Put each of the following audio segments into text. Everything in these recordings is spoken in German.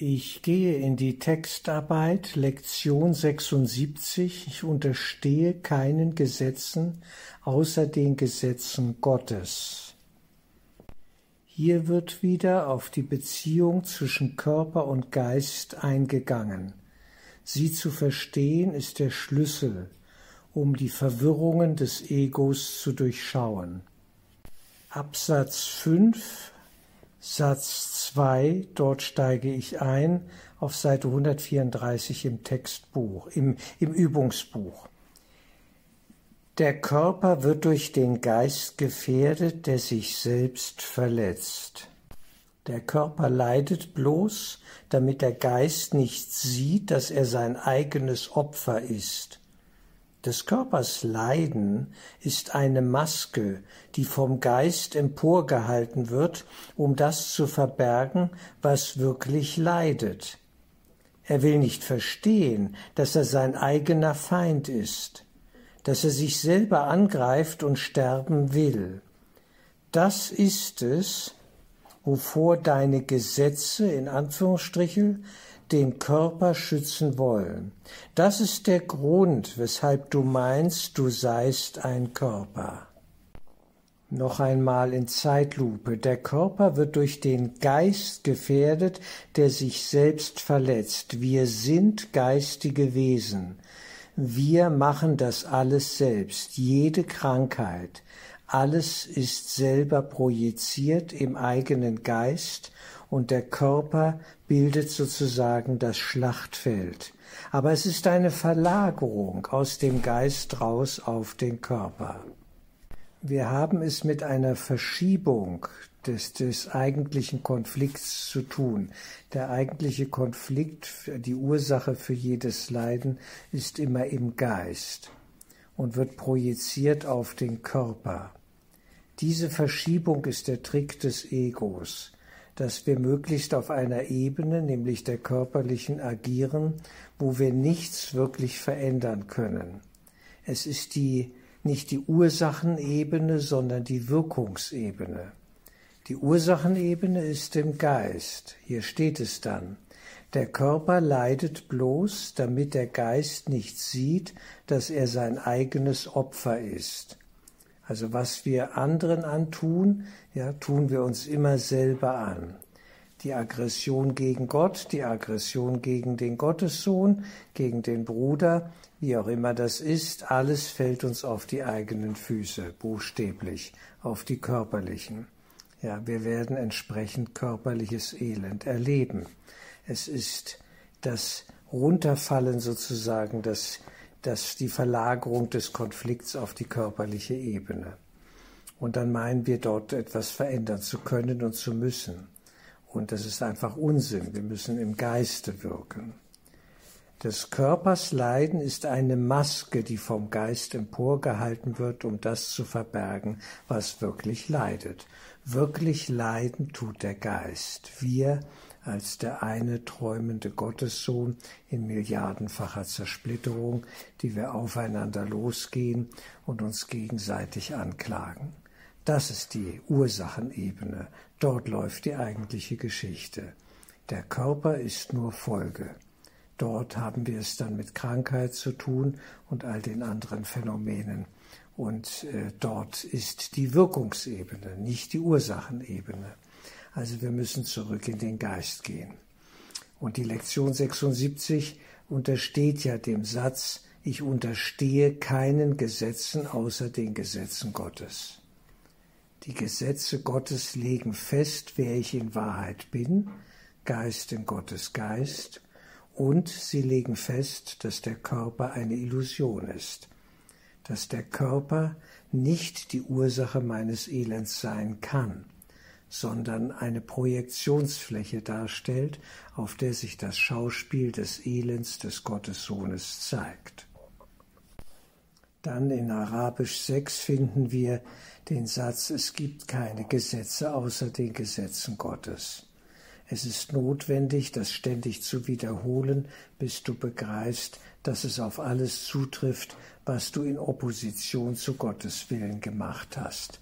Ich gehe in die Textarbeit, Lektion 76. Ich unterstehe keinen Gesetzen außer den Gesetzen Gottes. Hier wird wieder auf die Beziehung zwischen Körper und Geist eingegangen. Sie zu verstehen ist der Schlüssel, um die Verwirrungen des Egos zu durchschauen. Absatz 5 Satz 2, dort steige ich ein, auf Seite 134 im Textbuch, im, im Übungsbuch. Der Körper wird durch den Geist gefährdet, der sich selbst verletzt. Der Körper leidet bloß, damit der Geist nicht sieht, dass er sein eigenes Opfer ist des Körpers Leiden ist eine Maske, die vom Geist emporgehalten wird, um das zu verbergen, was wirklich leidet. Er will nicht verstehen, dass er sein eigener Feind ist, dass er sich selber angreift und sterben will. Das ist es, wovor deine Gesetze in Anführungsstrichen den Körper schützen wollen. Das ist der Grund, weshalb du meinst, du seist ein Körper. Noch einmal in Zeitlupe. Der Körper wird durch den Geist gefährdet, der sich selbst verletzt. Wir sind geistige Wesen. Wir machen das alles selbst. Jede Krankheit, alles ist selber projiziert im eigenen Geist und der Körper bildet sozusagen das Schlachtfeld. Aber es ist eine Verlagerung aus dem Geist raus auf den Körper. Wir haben es mit einer Verschiebung des, des eigentlichen Konflikts zu tun. Der eigentliche Konflikt, die Ursache für jedes Leiden ist immer im Geist und wird projiziert auf den Körper. Diese Verschiebung ist der Trick des Egos dass wir möglichst auf einer Ebene, nämlich der körperlichen, agieren, wo wir nichts wirklich verändern können. Es ist die, nicht die Ursachenebene, sondern die Wirkungsebene. Die Ursachenebene ist im Geist. Hier steht es dann. Der Körper leidet bloß, damit der Geist nicht sieht, dass er sein eigenes Opfer ist. Also was wir anderen antun, ja, tun wir uns immer selber an. Die Aggression gegen Gott, die Aggression gegen den Gottessohn, gegen den Bruder, wie auch immer das ist, alles fällt uns auf die eigenen Füße, buchstäblich, auf die körperlichen. Ja, wir werden entsprechend körperliches Elend erleben. Es ist das Runterfallen sozusagen, das das die Verlagerung des Konflikts auf die körperliche Ebene. Und dann meinen wir dort etwas verändern zu können und zu müssen. Und das ist einfach Unsinn. Wir müssen im Geiste wirken. Des Körpers Leiden ist eine Maske, die vom Geist emporgehalten wird, um das zu verbergen, was wirklich leidet. Wirklich leiden tut der Geist. Wir als der eine träumende Gottessohn in milliardenfacher Zersplitterung, die wir aufeinander losgehen und uns gegenseitig anklagen. Das ist die Ursachenebene. Dort läuft die eigentliche Geschichte. Der Körper ist nur Folge. Dort haben wir es dann mit Krankheit zu tun und all den anderen Phänomenen. Und äh, dort ist die Wirkungsebene, nicht die Ursachenebene. Also wir müssen zurück in den Geist gehen. Und die Lektion 76 untersteht ja dem Satz, ich unterstehe keinen Gesetzen außer den Gesetzen Gottes. Die Gesetze Gottes legen fest, wer ich in Wahrheit bin, Geist in Gottes Geist, und sie legen fest, dass der Körper eine Illusion ist, dass der Körper nicht die Ursache meines Elends sein kann sondern eine Projektionsfläche darstellt, auf der sich das Schauspiel des Elends des Gottessohnes zeigt. Dann in Arabisch 6 finden wir den Satz, es gibt keine Gesetze außer den Gesetzen Gottes. Es ist notwendig, das ständig zu wiederholen, bis du begreifst, dass es auf alles zutrifft, was du in Opposition zu Gottes Willen gemacht hast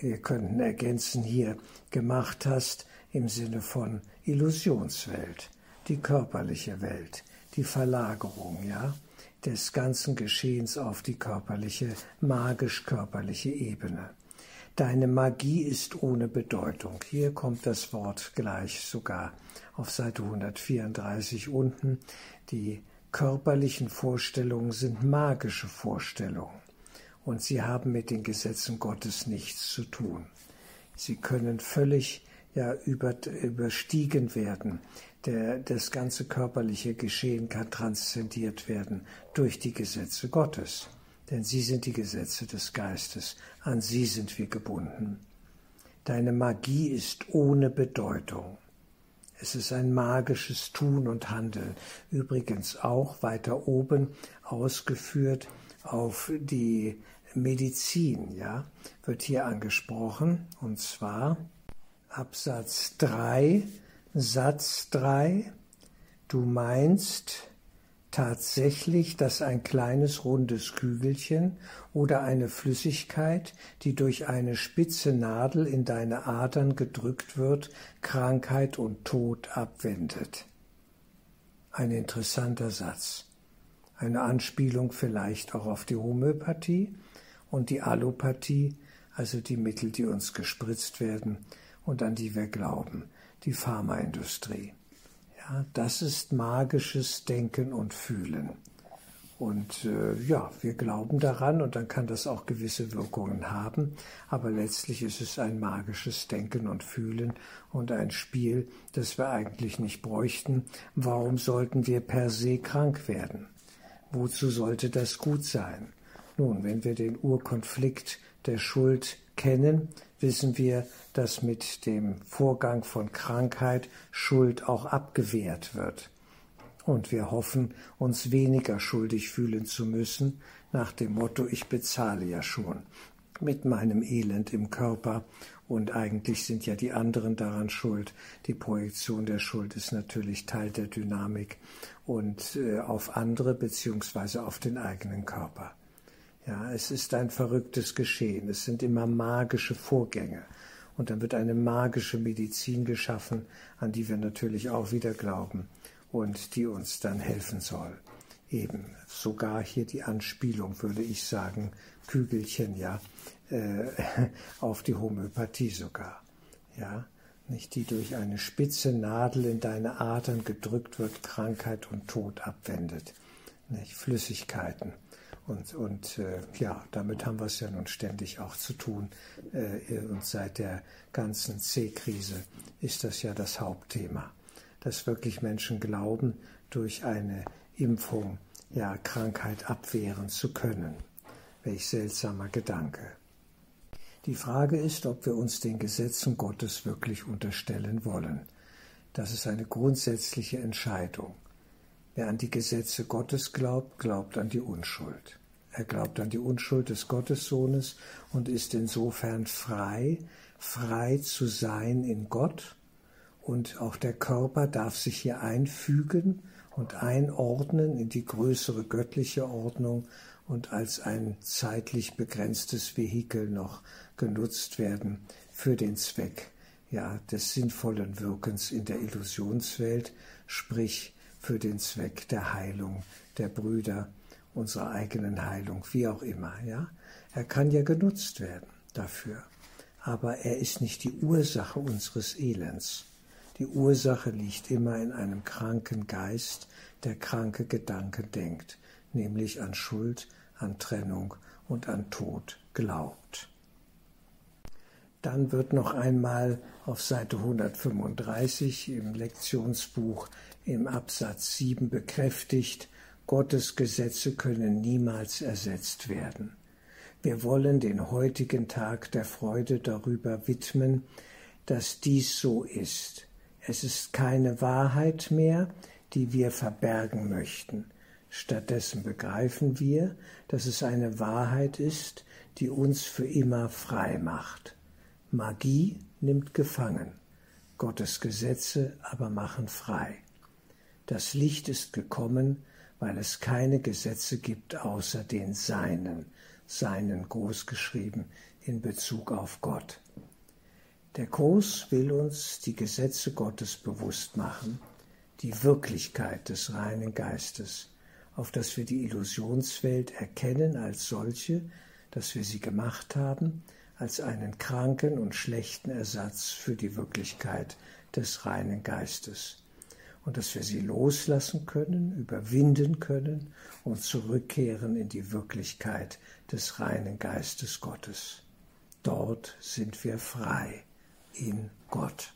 wir könnten ergänzen hier, gemacht hast im Sinne von Illusionswelt, die körperliche Welt, die Verlagerung, ja, des ganzen Geschehens auf die körperliche, magisch-körperliche Ebene. Deine Magie ist ohne Bedeutung. Hier kommt das Wort gleich sogar auf Seite 134 unten. Die körperlichen Vorstellungen sind magische Vorstellungen und sie haben mit den Gesetzen Gottes nichts zu tun. Sie können völlig ja über, überstiegen werden. Der, das ganze körperliche Geschehen kann transzendiert werden durch die Gesetze Gottes. Denn sie sind die Gesetze des Geistes. An sie sind wir gebunden. Deine Magie ist ohne Bedeutung. Es ist ein magisches Tun und Handeln. Übrigens auch weiter oben ausgeführt auf die Medizin, ja, wird hier angesprochen. Und zwar Absatz 3, Satz 3, du meinst tatsächlich, dass ein kleines rundes Kügelchen oder eine Flüssigkeit, die durch eine spitze Nadel in deine Adern gedrückt wird, Krankheit und Tod abwendet. Ein interessanter Satz. Eine Anspielung vielleicht auch auf die Homöopathie und die Allopathie, also die Mittel, die uns gespritzt werden, und an die wir glauben, die Pharmaindustrie. Ja, das ist magisches Denken und Fühlen. Und äh, ja, wir glauben daran und dann kann das auch gewisse Wirkungen haben, aber letztlich ist es ein magisches Denken und Fühlen und ein Spiel, das wir eigentlich nicht bräuchten. Warum sollten wir per se krank werden? Wozu sollte das gut sein? Nun, wenn wir den Urkonflikt der Schuld kennen, wissen wir, dass mit dem Vorgang von Krankheit Schuld auch abgewehrt wird. Und wir hoffen, uns weniger schuldig fühlen zu müssen, nach dem Motto, ich bezahle ja schon mit meinem Elend im Körper und eigentlich sind ja die anderen daran schuld. Die Projektion der Schuld ist natürlich Teil der Dynamik und äh, auf andere beziehungsweise auf den eigenen Körper. Ja, es ist ein verrücktes Geschehen. Es sind immer magische Vorgänge. Und dann wird eine magische Medizin geschaffen, an die wir natürlich auch wieder glauben und die uns dann helfen soll. Eben sogar hier die Anspielung, würde ich sagen, Kügelchen, ja, äh, auf die Homöopathie sogar. Ja, nicht die durch eine spitze Nadel in deine Adern gedrückt wird, Krankheit und Tod abwendet. Nicht? Flüssigkeiten und, und äh, ja, damit haben wir es ja nun ständig auch zu tun. Äh, und seit der ganzen C-Krise ist das ja das Hauptthema, dass wirklich Menschen glauben, durch eine Impfung ja Krankheit abwehren zu können. Welch seltsamer Gedanke. Die Frage ist, ob wir uns den Gesetzen Gottes wirklich unterstellen wollen. Das ist eine grundsätzliche Entscheidung. Wer an die Gesetze Gottes glaubt, glaubt an die Unschuld. Er glaubt an die Unschuld des Gottessohnes und ist insofern frei, frei zu sein in Gott. Und auch der Körper darf sich hier einfügen und einordnen in die größere göttliche Ordnung und als ein zeitlich begrenztes Vehikel noch genutzt werden für den Zweck ja, des sinnvollen Wirkens in der Illusionswelt, sprich für den Zweck der Heilung der Brüder, unserer eigenen Heilung, wie auch immer. Ja? Er kann ja genutzt werden dafür, aber er ist nicht die Ursache unseres Elends. Die Ursache liegt immer in einem kranken Geist, der kranke Gedanken denkt, nämlich an Schuld, an Trennung und an Tod glaubt. Dann wird noch einmal auf Seite 135 im Lektionsbuch im Absatz 7 bekräftigt, Gottes Gesetze können niemals ersetzt werden. Wir wollen den heutigen Tag der Freude darüber widmen, dass dies so ist. Es ist keine Wahrheit mehr, die wir verbergen möchten. Stattdessen begreifen wir, dass es eine Wahrheit ist, die uns für immer frei macht. Magie nimmt gefangen, Gottes Gesetze aber machen frei. Das Licht ist gekommen, weil es keine Gesetze gibt außer den Seinen, Seinen großgeschrieben in Bezug auf Gott. Der Kurs will uns die Gesetze Gottes bewusst machen, die Wirklichkeit des reinen Geistes, auf dass wir die Illusionswelt erkennen als solche, dass wir sie gemacht haben, als einen kranken und schlechten Ersatz für die Wirklichkeit des reinen Geistes und dass wir sie loslassen können, überwinden können und zurückkehren in die Wirklichkeit des reinen Geistes Gottes. Dort sind wir frei in Gott.